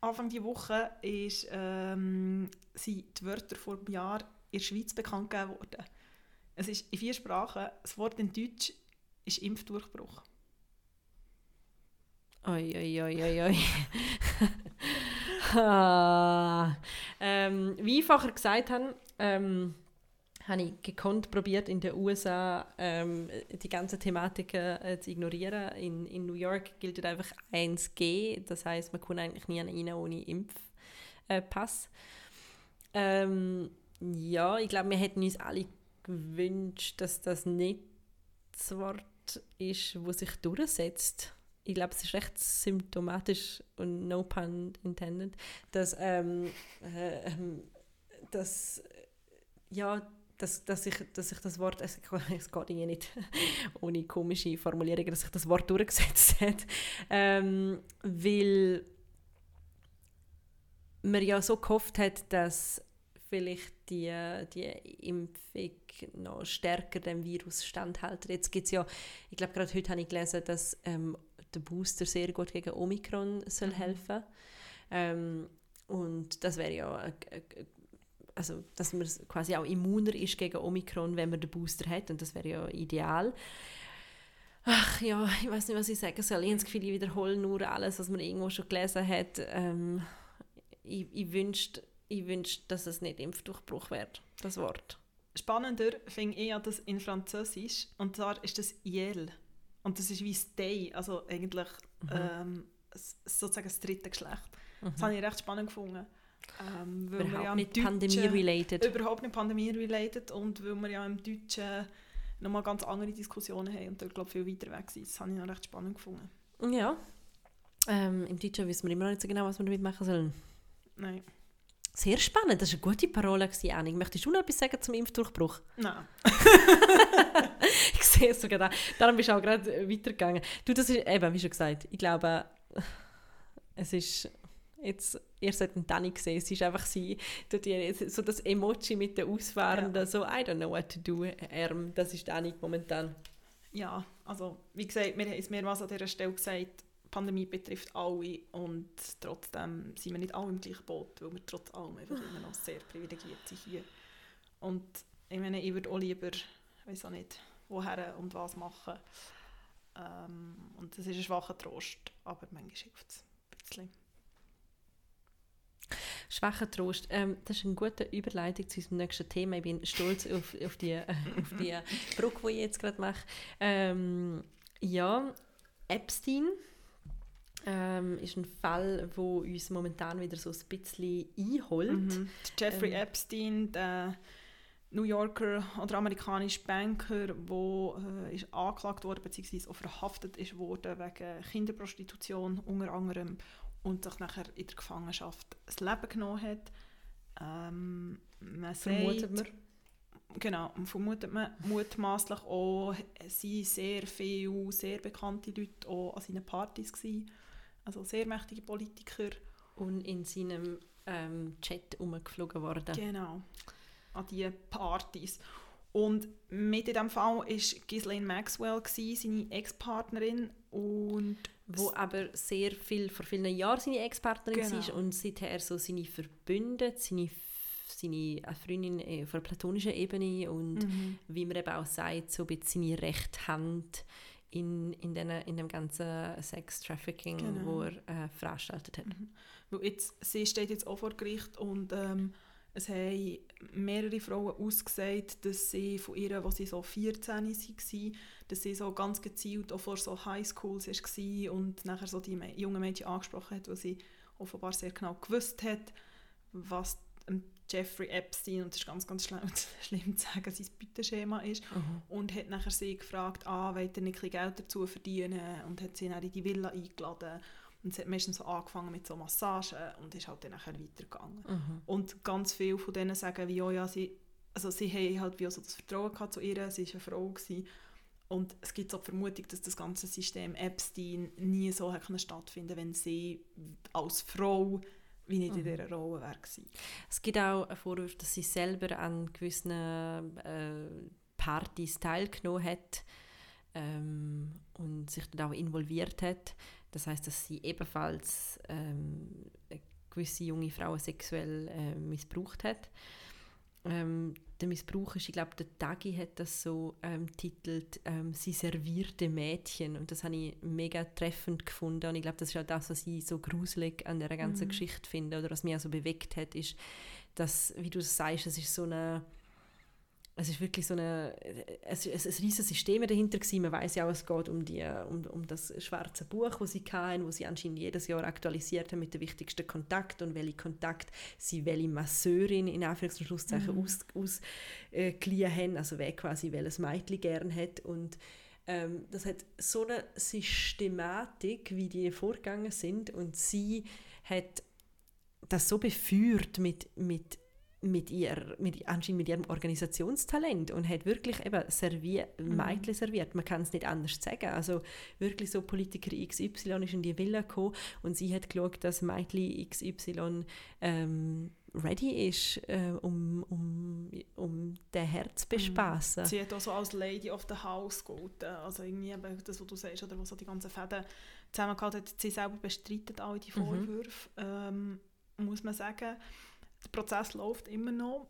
Anfang dieser Woche ist, ähm, sind die Wörter vor dem Jahr in der Schweiz bekannt gegeben worden. Es ist in vier Sprachen. Das Wort in Deutsch ist Impfdurchbruch. Oi, oi, oi, oi, oi. *laughs* ah, ähm, wie ich vorher gesagt habe, ähm, habe ich gekonnt probiert in den USA ähm, die ganzen Thematiken äh, zu ignorieren. In, in New York gilt einfach 1G, das heißt, man kann eigentlich nie rein ohne Impfpass. Äh, Pass. ähm, ja, ich glaube, wir hätten uns alle gewünscht, dass das nicht das Wort ist, wo sich durchsetzt. Ich glaube, es ist recht symptomatisch und no pun intended, dass, ähm, äh, ähm, dass, ja, dass, dass, ich, dass ich das Wort, es, *laughs* es geht irgendwie nicht *laughs* ohne komische Formulierungen, dass sich das Wort durchgesetzt *laughs* hat, ähm, weil man ja so gehofft hat, dass vielleicht die, die Impfung noch stärker dem Virus standhält. Jetzt gibt es ja, ich glaube gerade heute habe ich gelesen, dass ähm, der Booster sehr gut gegen Omikron soll helfen. Ähm, und das wäre ja äh, äh, also dass man quasi auch immuner ist gegen Omikron, wenn man den Booster hat und das wäre ja ideal. Ach ja, ich weiß nicht, was ich sagen soll. Ich habe das Gefühl, ich wiederhole nur alles, was man irgendwo schon gelesen hat. Ähm, ich, ich wünschte, ich wünschte, dass es nicht Impfdurchbruch wird, das Wort. Spannender finde ich ja das in Französisch. Und zwar ist das «Yel». Und das ist wie «Stay», also eigentlich ähm, s- sozusagen das dritte Geschlecht. Das habe ich recht spannend gefunden. Ähm, weil Überhaupt ja nicht pandemie-related. Überhaupt nicht pandemie-related und weil wir ja im Deutschen nochmal ganz andere Diskussionen haben und dort glaube viel weiter weg sind. Das habe ich noch recht spannend gefunden. Ja. Ähm, Im Deutschen wissen wir immer noch nicht so genau, was wir damit machen sollen. Nein. Sehr spannend, das war eine gute Parole, Annik. Möchtest du noch etwas sagen zum Impfdurchbruch? Nein. *laughs* ich sehe es sogar da. Darum bist du auch gerade weitergegangen. Du, das ist eben, wie schon gesagt, ich glaube, es ist jetzt, ihr solltet Dani sehen, es ist einfach sie, so das Emoji mit den Ausfahrenden, so I don't know what to do, Arm, das ist Dani momentan. Ja, also wie gesagt, wir haben es mehrmals an dieser Stelle gesagt, die Pandemie betrifft alle und trotzdem sind wir nicht alle im gleichen Boot, weil wir trotz allem einfach *sighs* immer noch sehr privilegiert sind hier. Und ich meine, ich würde auch lieber, ich weiß auch nicht, woher und was machen. Ähm, und das ist ein schwacher Trost, aber manchmal hilft es ein bisschen. Schwacher Trost. Ähm, das ist eine gute Überleitung zu unserem nächsten Thema. Ich bin stolz auf, auf, die, äh, auf die Brücke, die ich jetzt gerade mache. Ähm, ja, Epstein ähm, ist ein Fall, der uns momentan wieder so ein bisschen einholt. Mhm. Jeffrey Ähm. Epstein, der New Yorker oder amerikanischer Banker, der äh, ist angeklagt wurde bzw. auch verhaftet ist worden wegen Kinderprostitution unter anderem und sich nachher in der Gefangenschaft das Leben genommen hat. Ähm, man Vermutet sagt- Genau, und vermutet man mutmaßlich auch, es sind sehr viele, sehr bekannte Leute auch an seinen Partys gewesen. Also sehr mächtige Politiker. Und in seinem ähm, Chat umgeflogen worden. Genau, an diese Partys. Und mit in diesem Fall war Ghislaine Maxwell, gewesen, seine Ex-Partnerin. Und wo aber sehr viel, vor vielen Jahren seine Ex-Partnerin Genau. war und seither so seine Verbündete, seine, seine äh, Freundin äh, auf einer platonischen Ebene und Mhm. wie man eben auch sagt, so ein bisschen seine rechte Hand in, in, den, in dem ganzen Sex-Trafficking, Genau. wo er äh, veranstaltet hat. weil jetzt, sie steht jetzt auch vor Gericht und ähm, es haben mehrere Frauen ausgesagt, dass sie von ihr, als sie so 14 waren, dass sie so ganz gezielt auch vor so Highschools war und nachher so die jungen Mädchen angesprochen hat, weil sie offenbar sehr genau gewusst hat, was Jeffrey Epstein, und das ist ganz, ganz schlimm, *laughs* schlimm zu sagen, sein Beuteschema ist, und hat nachher sie gefragt, ah, wollt ihr nicht ein Geld dazu verdienen? und hat sie dann in die Villa eingeladen und es hat meistens so angefangen mit so Massagen und ist halt dann nachher weitergegangen. Mhm. Und ganz viele von denen sagen, wie, oh ja, sie, also sie haben halt wie auch so das Vertrauen gehabt zu ihr, sie war eine Frau. Gewesen. Und es gibt so die Vermutung, dass das ganze System Epstein nie so hätte können stattfinden wenn sie als Frau wie nicht in dieser Rolle wäre. gewesen. Es gibt auch einen Vorwurf, dass sie selber an gewissen äh, Partys teilgenommen hat ähm, und sich dort auch involviert hat. Das heißt, dass sie ebenfalls ähm, gewisse junge Frauen sexuell äh, missbraucht hat. Ähm, der Missbrauch ist, ich glaube, der Tagi hat das so ähm, titelt, ähm, sie servierte Mädchen und das habe ich mega treffend gefunden und ich glaube, das ist auch das, was ich so gruselig an der ganzen Mhm. Geschichte finde oder was mich auch so bewegt hat, ist, dass, wie du sagst, es ist so eine es ist wirklich so eine, es ist ein riesiges System dahinter gewesen. Man weiß ja auch, es geht um, die, um, um das schwarze Buch, das sie hatten, wo sie anscheinend jedes Jahr aktualisiert haben mit den wichtigsten Kontakten und welche Kontakt sie welche Masseurin in Anführungs- und Schlusszeichen Mhm. aus, ausgeliehen haben, also wer quasi welches Mädchen gern hat und ähm, das hat so eine Systematik, wie die vorgegangen sind und sie hat das so beführt mit, mit, mit, ihr, mit, anscheinend mit ihrem Organisationstalent und hat wirklich eben servier, Mhm. Mädchen serviert. Man kann es nicht anders sagen. Also wirklich so Politiker XY ist in die Villa gekommen und sie hat geschaut, dass Mädchen XY ähm, ready ist, äh, um, um, um den Herz zu bespassen. Sie hat auch so als Lady of the House gelten. Also irgendwie das, was du sagst, oder was so die ganzen Fäden zusammengehalten hat. Sie selber bestreitet alle die Mhm. Vorwürfe, ähm, muss man sagen. Der Prozess läuft immer noch.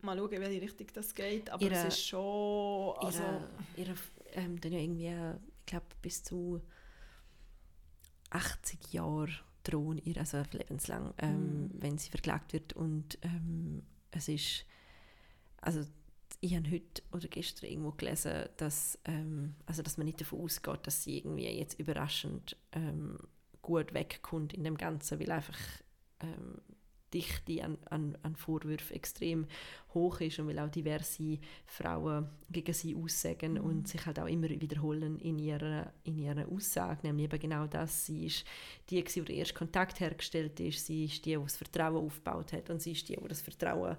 Mal schauen, in welche Richtung das geht. Aber Ihre- es ist schon... Also, ihre, ihre, ähm, dann ja irgendwie, ich glaube, bis zu 80 Jahre drohen ihr, also lebenslang, ähm, Mhm. wenn sie verklagt wird. Und ähm, es ist, also ich habe heute oder gestern irgendwo gelesen, dass, ähm, also dass man nicht davon ausgeht, dass sie irgendwie jetzt überraschend ähm, gut wegkommt in dem Ganzen, weil einfach ähm, Dichte an, an, an Vorwürfen extrem hoch ist und weil auch diverse Frauen gegen sie aussagen Mhm. und sich halt auch immer wiederholen in ihrer, in ihrer Aussage, nämlich eben genau das, sie ist die, die den ersten Kontakt hergestellt ist, sie ist die, die das Vertrauen aufgebaut hat und sie ist die, die das Vertrauen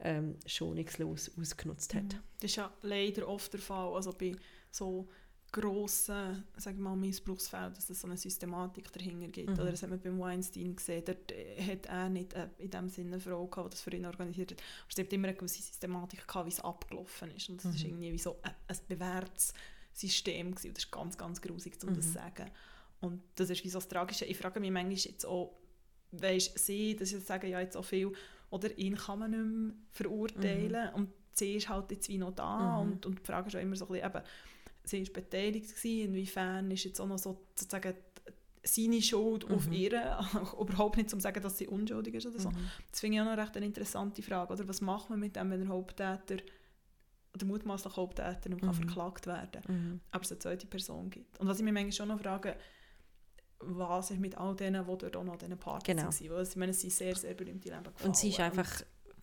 ähm, schonungslos ausgenutzt hat. Das ist ja leider oft der Fall, also bei so grossen wir mal, Missbrauchsfällen, dass es so eine Systematik dahinter gibt. Mhm. Oder das hat man beim Weinstein gesehen, dort äh, hat er nicht äh, in dem Sinne eine Frau gehabt, die das für ihn organisiert hat. Aber es hat immer eine gewisse Systematik gehabt, wie es abgelaufen ist. Und das ist Mhm. irgendwie wie so ein, ein bewährtes System gewesen. Und das ist ganz, ganz grusig, um das Mhm. zu sagen. Und das ist wie so das Tragische. Ich frage mich manchmal jetzt auch, weisst sie, dass ich sagen ja jetzt auch viel, oder ihn kann man nicht mehr verurteilen und sie ist halt jetzt wie noch da Mhm. und, und die Frage ist auch immer so ein bisschen, eben, sie ist beteiligt gewesen, inwiefern ist jetzt auch noch so sozusagen seine Schuld auf Mhm. ihr, *laughs* überhaupt nicht zum sagen, dass sie unschuldig ist oder so. Mhm. Das finde ich auch noch recht eine interessante Frage, oder was macht man mit dem, wenn der Haupttäter oder mutmaßliche Haupttäter Mhm. verklagt werden Mhm. aber es eine zweite Person gibt. Und was ich mich manchmal schon noch frage, was ist mit all denen, die dort auch noch an diesen Partys Genau. waren? Weil ich meine, es sind sehr, sehr berühmte Leben gefallen. Und sie ist einfach,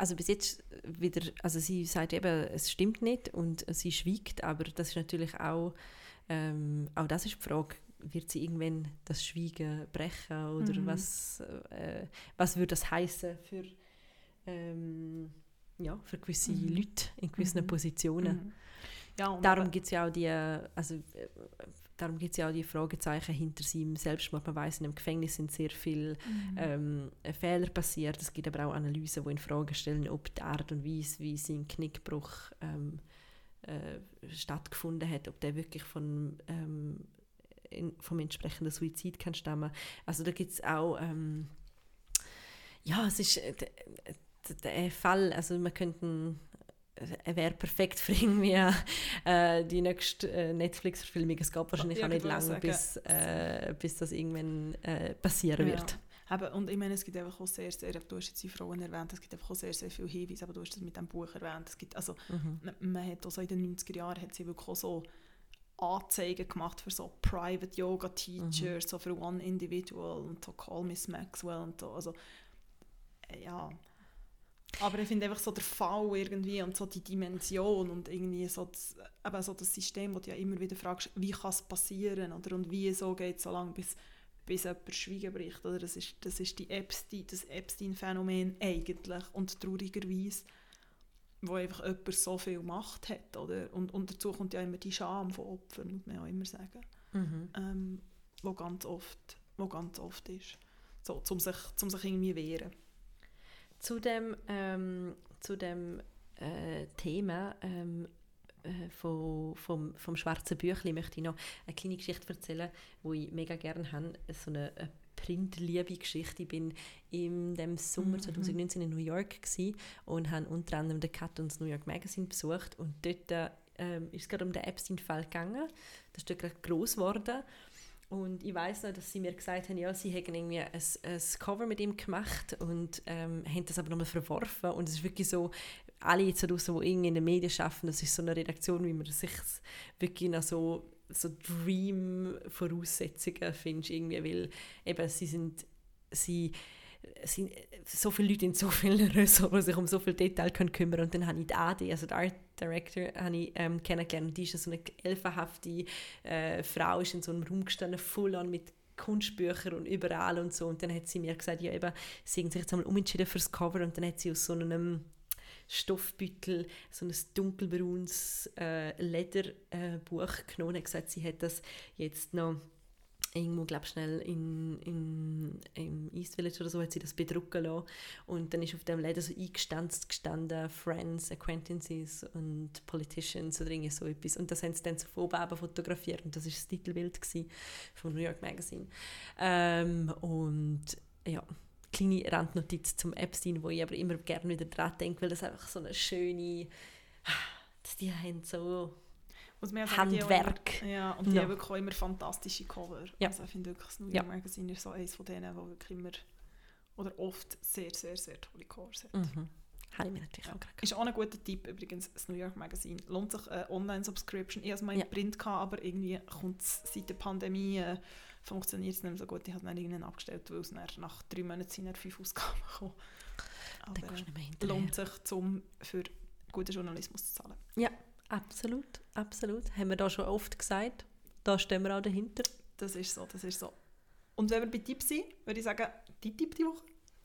also bis jetzt wieder, also sie sagt eben, es stimmt nicht und sie schweigt, aber das ist natürlich auch, ähm, auch das ist die Frage, wird sie irgendwann das Schweigen brechen oder Mhm. was, äh, was würde das heißen für, ähm, ja, für gewisse Mhm. Leute in gewissen Mhm. Positionen? Mhm. Ja, Darum gibt es ja auch die, also, darum gibt's ja auch die Fragezeichen hinter seinem Selbstmord. Man weiß in dem Gefängnis sind sehr viele Mhm. ähm, Fehler passiert. Es gibt aber auch Analysen, die in Frage stellen, ob die Art und Weise, wie sein Knickbruch ähm, äh, stattgefunden hat, ob der wirklich von, ähm, in, vom entsprechenden Suizid kann stammen. Also da gibt es auch, ähm, ja, es ist äh, d- d- der Fall, also man könnte wäre perfekt für irgendwie äh, die nächste äh, Netflix-Verfilmung. Es geht wahrscheinlich Ja, auch nicht ich wollte lange, bis, äh, bis das irgendwann äh, passieren wird. Ja. Eben, und ich meine, es gibt einfach auch sehr, sehr, du hast jetzt die Frauen erwähnt, es gibt einfach auch sehr, sehr viele Hinweise, aber du hast das mit dem Buch erwähnt, es gibt, also Mhm. man- man hat auch so in den 90er Jahren hat sie wirklich auch so Anzeigen gemacht für so Private Yoga Teachers, so für One Individual und so Call Miss Maxwell und so, also äh, ja. Aber ich finde einfach so der Fall irgendwie und so die Dimension und irgendwie so das, eben so das System, wo du ja immer wieder fragst, wie kann es passieren oder und wie so geht es so lange, bis, bis jemand Schweigen bricht. Oder? Das, ist, das ist die Epstein, das Epstein-Phänomen eigentlich und traurigerweise, wo einfach jemand so viel Macht hat. Oder? Und, und dazu kommt ja immer die Scham von Opfern, muss man ja immer sagen, Mhm. ähm, wo, ganz oft, wo ganz oft ist. So, um sich, um sich irgendwie wehren. Zu dem, ähm, zu dem äh, Thema ähm, äh, von, vom, vom schwarzen Büchlein möchte ich noch eine kleine Geschichte erzählen, die ich mega gerne habe. So eine, eine Printliebe-Geschichte. Ich bin in dem Sommer Mhm. 2019 in New York und habe unter anderem den Cut und das New York Magazine besucht. Und dort ähm, ist es gerade um den Epstein-Fall gegangen. Das ist dort gerade gross geworden. Und ich weiß noch, dass sie mir gesagt haben, ja, sie hätten irgendwie ein, ein Cover mit ihm gemacht und ähm, haben das aber nochmal verworfen. Und es ist wirklich so, alle jetzt draussen, die irgendwie in den Medien arbeiten, das ist so eine Redaktion, wie man sich wirklich nach so, so Dream-Voraussetzungen findet, irgendwie, weil eben sie sind, sie sind so viele Leute in so vielen *laughs* Ressorts, sich um so viele Details können kümmern und dann habe ich die AD, also die Art Director, habe ich ähm, kennengelernt. Die ist so eine elfenhafte äh, Frau, ist in so einem Raum gestanden, voll an mit Kunstbüchern und überall und so. Und dann hat sie mir gesagt, ja eben, sie haben sich jetzt einmal umentschieden fürs Cover. Und dann hat sie aus so einem Stoffbeutel so ein dunkelbraunes äh, Lederbuch äh, genommen und hat gesagt, sie hat das jetzt noch irgendwo, glaube schnell in, in, im East Village oder so, hat sie das bedrucken lassen. Und dann ist auf dem Leder so eingestanzt gestanden, Friends, Acquaintances und Politicians oder irgendwie so etwas. Und das haben sie dann so von fotografiert und das war das Titelbild vom New York Magazine. Ähm, und ja, kleine Randnotiz zum Epstein, wo ich aber immer gerne wieder dran denke, weil das einfach so eine schöne, dass die haben so Man ja sagen, die auch Handwerk. Immer, ja, und die Ja. haben wirklich auch immer fantastische Cover. Ja. Also ich finde wirklich, das New Ja. York Magazine ist so eines von denen, die wirklich immer oder oft sehr, sehr, sehr tolle Covers hat. Mhm. Habe ich mir natürlich auch gerade Ist auch ein guter Tipp übrigens, das New York Magazine. Lohnt sich eine Online-Subscription. Ich hatte es mal Ja. in Print, gehabt, aber irgendwie kommt es seit der Pandemie äh, funktioniert es nicht mehr so gut. Ich habe es dann irgendwann abgestellt, weil es nach drei Monaten sind fünf Ausgaben *laughs* gekommen. Aber Dann gehst du nicht mehr hinterher. lohnt sich, zum für guten Journalismus zu zahlen. Absolut, absolut. Haben wir da schon oft gesagt. Da stehen wir auch dahinter. Das ist so, das ist so. Und wenn wir bei Tipps sind, würde ich sagen, die Tipp die Woche.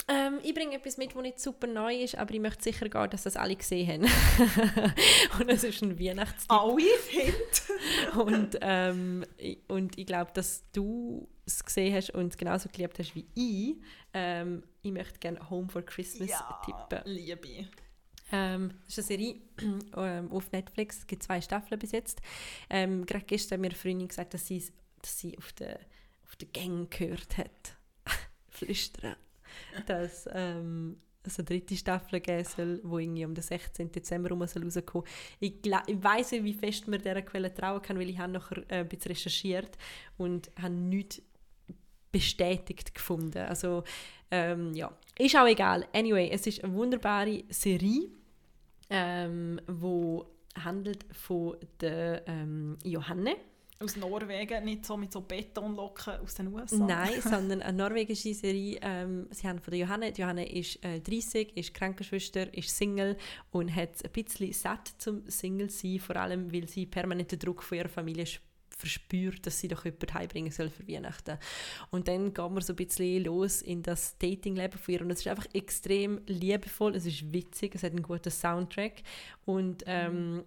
Ähm, ich bringe etwas mit, das nicht super neu ist, aber ich möchte sicher gehen, dass das alle gesehen haben. *laughs* und es ist ein Weihnachtstipp. Alle Hint. *laughs* Und, ähm, ich- und ich glaube, dass du es gesehen hast und es genauso geliebt hast wie ich. Ähm, ich möchte gerne Home for Christmas tippen. Liebe. Ähm, das ist eine Serie *clears throat* ähm, auf Netflix. Es gibt zwei Staffeln bis jetzt. Ähm, gerade gestern hat mir eine Freundin gesagt, dass sie, dass sie auf der, auf der Gang gehört hat. *laughs* Flüstern. Dass ähm, es eine dritte Staffel geben soll, die irgendwie am den 16. Dezember rum soll Ich, ich weiss nicht, wie fest man dieser Quelle trauen kann, weil ich habe nachher äh, ein bisschen recherchiert und habe nichts bestätigt gefunden. Also ähm, ja, ist auch egal. Anyway, es ist eine wunderbare Serie, ähm, wo handelt von der ähm, Johanne. Aus Norwegen, nicht so mit so Betonlocken aus den USA. Nein, *laughs* sondern eine norwegische Serie. Ähm, sie haben von der Johanne. Die Johanne ist äh, 30, ist Krankenschwester, ist Single und hat ein bisschen satt zum Single sein, vor allem weil sie permanenten Druck von ihrer Familie sp- verspürt, dass sie doch jemanden heimbringen soll für Weihnachten. Und dann geht man so ein bisschen los in das Datingleben von ihr. Und es ist einfach extrem liebevoll, es ist witzig, es hat einen guten Soundtrack. Und ähm,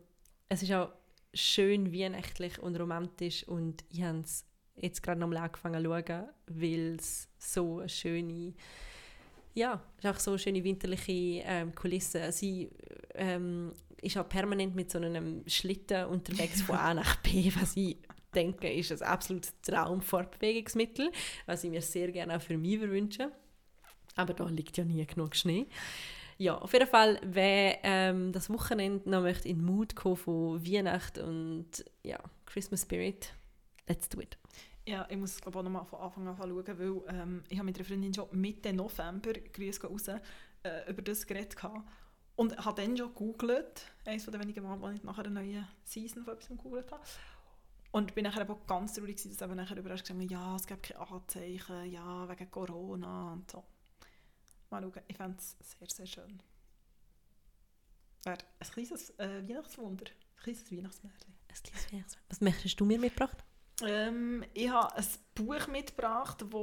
es ist auch schön weihnachtlich und romantisch. Und ich habe es jetzt gerade nochmal angefangen zu schauen, weil es so eine schöne ja, es ist auch so eine schöne winterliche ähm, Kulisse. Sie ähm, ist auch permanent mit so einem Schlitten unterwegs von A nach B, was ich denke, ist ein absolutes Traumfortbewegungsmittel, was ich mir sehr gerne auch für mich wünsche. Aber da liegt ja nie genug Schnee. Ja, auf jeden Fall, wer ähm, das Wochenende noch möchte in den Mood kommen von Weihnachten und ja, Christmas Spirit, let's do it. Ja, ich muss glaube auch noch mal von Anfang an schauen, weil ähm, ich habe mit einer Freundin schon Mitte November, Grüße raus, äh, über das geredet gehabt. Und habe dann schon gegoogelt, eines den wenigen Mal, wo ich nachher eine neue Season von etwas gegoogelt habe. Und bin nachher auch ganz traurig gewesen, dass eben nachher überall gesagt haben, ja, es gibt keine Anzeichen, ja, wegen Corona und so. Mal schauen, ich fände es sehr, sehr schön. Wäre ein kleines äh, Weihnachtswunder, ein kleines Weihnachtsmärchen. Ein kleines Weihnachtsfest. Was möchtest du mir mitgebracht? Ähm, ich habe ein Buch mitgebracht, das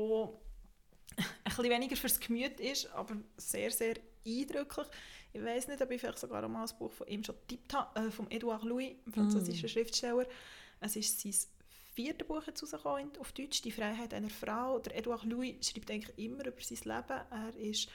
ein bisschen weniger fürs Gemüt ist, aber sehr, sehr eindrücklich. Ich weiß nicht, ob ich vielleicht sogar mal ein Buch von ihm schon getippt habe, äh, von Edouard Louis, einem französischen Schriftsteller. Es ist sein viertes Buch jetzt rausgekommen, auf Deutsch, «Die Freiheit einer Frau». Der Edouard Louis schreibt eigentlich immer über sein Leben. Er ist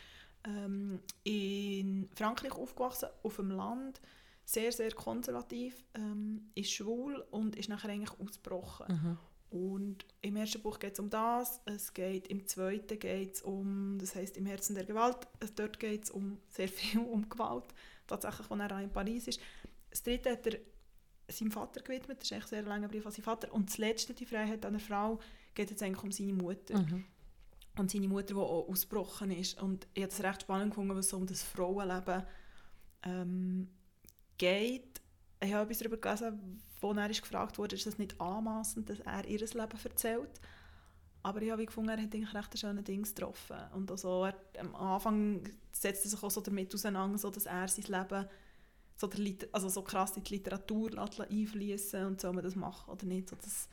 ähm, in Frankreich aufgewachsen, auf dem Land, sehr, sehr konservativ, ähm, ist schwul und ist nachher eigentlich ausgebrochen. Und im ersten Buch geht es um das, es geht im zweiten geht es um, das heißt im Herzen der Gewalt, dort geht es um sehr viel *laughs* um Gewalt, tatsächlich, als er auch in Paris ist. Das dritte hat er seinem Vater gewidmet, das ist ein sehr langer Brief an seinen Vater. Und das letzte, die Freiheit einer Frau, geht jetzt eigentlich um seine Mutter. Mhm. Und seine Mutter, die auch ausgebrochen ist. Und ich habe es recht spannend gefunden, was so um das Frauenleben ähm, geht. Ich habe etwas darüber gelesen, wo er ist gefragt wurde, ist das nicht anmaßend, dass er ihr Leben erzählt. Aber ich habe gefunden, er hat eigentlich recht schöne Dinge getroffen. Und also er, am Anfang setzt er sich auch so damit auseinander, so dass er sein Leben so, der also so krass in die Literatur einfließen und soll man das machen oder nicht. So das,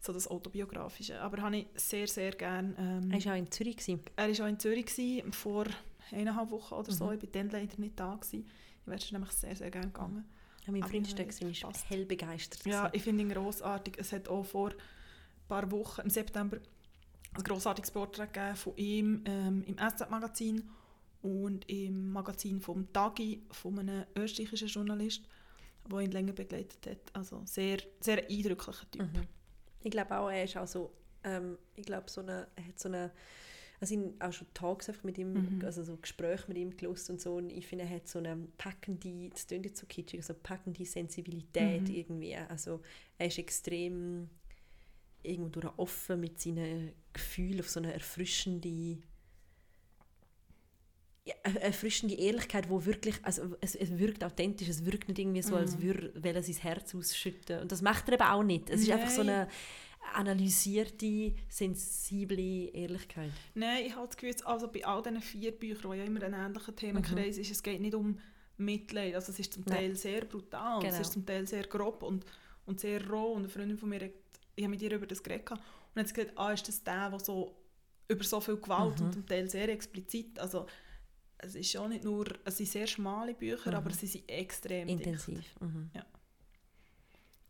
so das Autobiografische. Aber habe ich sehr, sehr gerne... Ähm, Er war auch in Zürich. Gewesen. er war auch in Zürich gewesen, vor eineinhalb Wochen oder so. Mhm. Ich war dann leider nicht da. Gewesen. Ich wäre nämlich sehr, sehr gerne gegangen. Ja, mein Freund ja, war hell begeistert. Ja, ich finde ihn grossartig. Es hat auch vor ein paar Wochen, im September, ein grossartiges Porträt gegeben von ihm ähm, im SZ-Magazin und im Magazin vom Tagi, von einem österreichischen Journalist, der ihn länger begleitet hat. Also sehr, sehr eindrücklicher Typ. Mhm. Ich glaube auch, er ist auch so, ähm, ich glaube, so eine, er hat so eine, also ich auch schon Talks mit ihm, Mhm. also so Gespräche mit ihm gelust und so und ich finde, er hat so eine packende, das klingt jetzt so kitschig, so packende Sensibilität Mhm. irgendwie, also er ist extrem irgendwo offen mit seinen Gefühlen auf so eine erfrischende erfrischende Ehrlichkeit, wo wirklich, also es, es wirkt authentisch, es wirkt nicht irgendwie so, als Mhm. würde er sein Herz ausschütten. Und das macht er eben auch nicht. Es ist einfach so Nein. eine, analysierte, sensible Ehrlichkeit. Nein, ich habe das Gefühl, also bei all diesen vier Büchern, die ja immer ein ähnlicher Mhm. Themenkreis ist, es geht nicht um Mitleid. Also es ist zum Nein. Teil sehr brutal, Genau. es ist zum Teil sehr grob und, und sehr roh. Und eine Freundin von mir, hat, ich habe mit ihr über das geredet und hat gesagt, ah, ist das der, der so über so viel Gewalt Mhm. und zum Teil sehr explizit, also es ist schon nicht nur, es sind sehr schmale Bücher, Mhm. aber sie sind extrem. Intensiv. Mhm.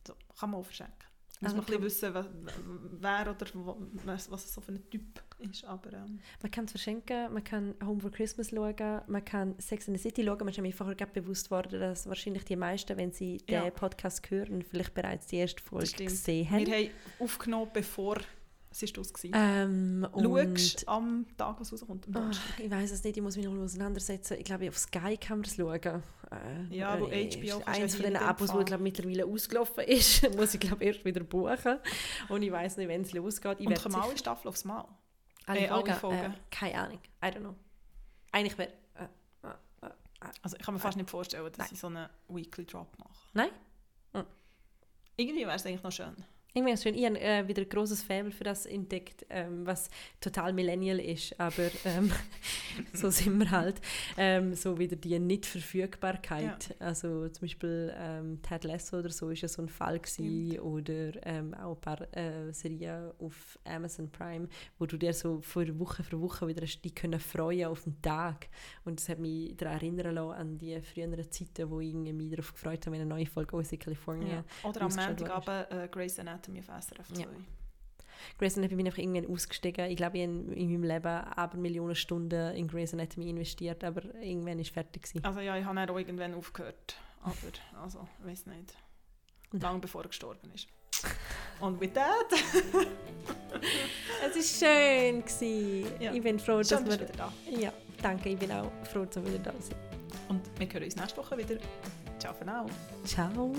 So, kann man auch verschenken. Muss Also man ein bisschen kann- wissen, wer, wer oder was, was es so für ein Typ ist. Aber, ähm, Man kann es verschenken, man kann Home for Christmas schauen, man kann Sex and the City schauen. Man ist mir vorher gerade bewusst worden, dass wahrscheinlich die meisten, wenn sie den Ja. Podcast hören, vielleicht bereits die erste Folge gesehen haben. wir haben aufgenommen, bevor es ist aus war. Ähm, Schaust am Tag, was rauskommt? Donnerstag? ich weiß es nicht, ich muss mich noch mal auseinandersetzen. Ich glaube, auf Sky kann man das schauen. Äh, Ja, wo äh, HBO ist Eins von nicht Abos, die glaub, mittlerweile ausgelaufen ist, *laughs* muss ich glaube erst wieder buchen. Und ich weiß nicht, wenn es losgeht. Ich Und kommen alle Staffeln aufs Mal? alle äh, alle Folgen? Folgen? Äh, keine Ahnung, I don't know. Eigentlich wäre... Äh, äh. Also ich kann mir fast nicht vorstellen, dass Nein. sie so einen Weekly Drop machen. Nein? Irgendwie wäre es eigentlich noch schön. Irgendwie schön. Ich habe äh, wieder ein grosses Faible für das entdeckt, ähm, was total Millennial ist, aber *laughs* ähm, so sind wir halt. Ähm, so wieder die Nicht-Verfügbarkeit. Also zum Beispiel ähm, Ted Lasso oder so ist ja so ein Fall gewesen, oder ähm, auch ein paar äh, Serien auf Amazon Prime, wo du dir so von Woche für Woche wieder die können freuen auf den Tag. Und das hat mich daran erinnern lassen an die früheren Zeiten, wo ich mich darauf gefreut habe, wenn eine neue Folge aus California Oder am Montagabend äh, Grey's Anatomy auf SRF 2. Ja. Grey's Anatomy bin ich einfach irgendwann ausgestiegen. Ich glaube, ich habe in meinem Leben aber Millionen Stunden in Grey's Anatomy investiert, aber irgendwann ist fertig gewesen. Also ja, ich habe dann auch irgendwann aufgehört. Aber, also, ich weiß nicht. Lange bevor er gestorben ist. Und mit that, *laughs* Es war schön. Gewesen. Ja. Ich bin froh, dass schön, wir... wieder da. Ja, danke. Ich bin auch froh, dass wir wieder da sind. Und wir hören uns nächste Woche wieder. Ciao für now. Ciao.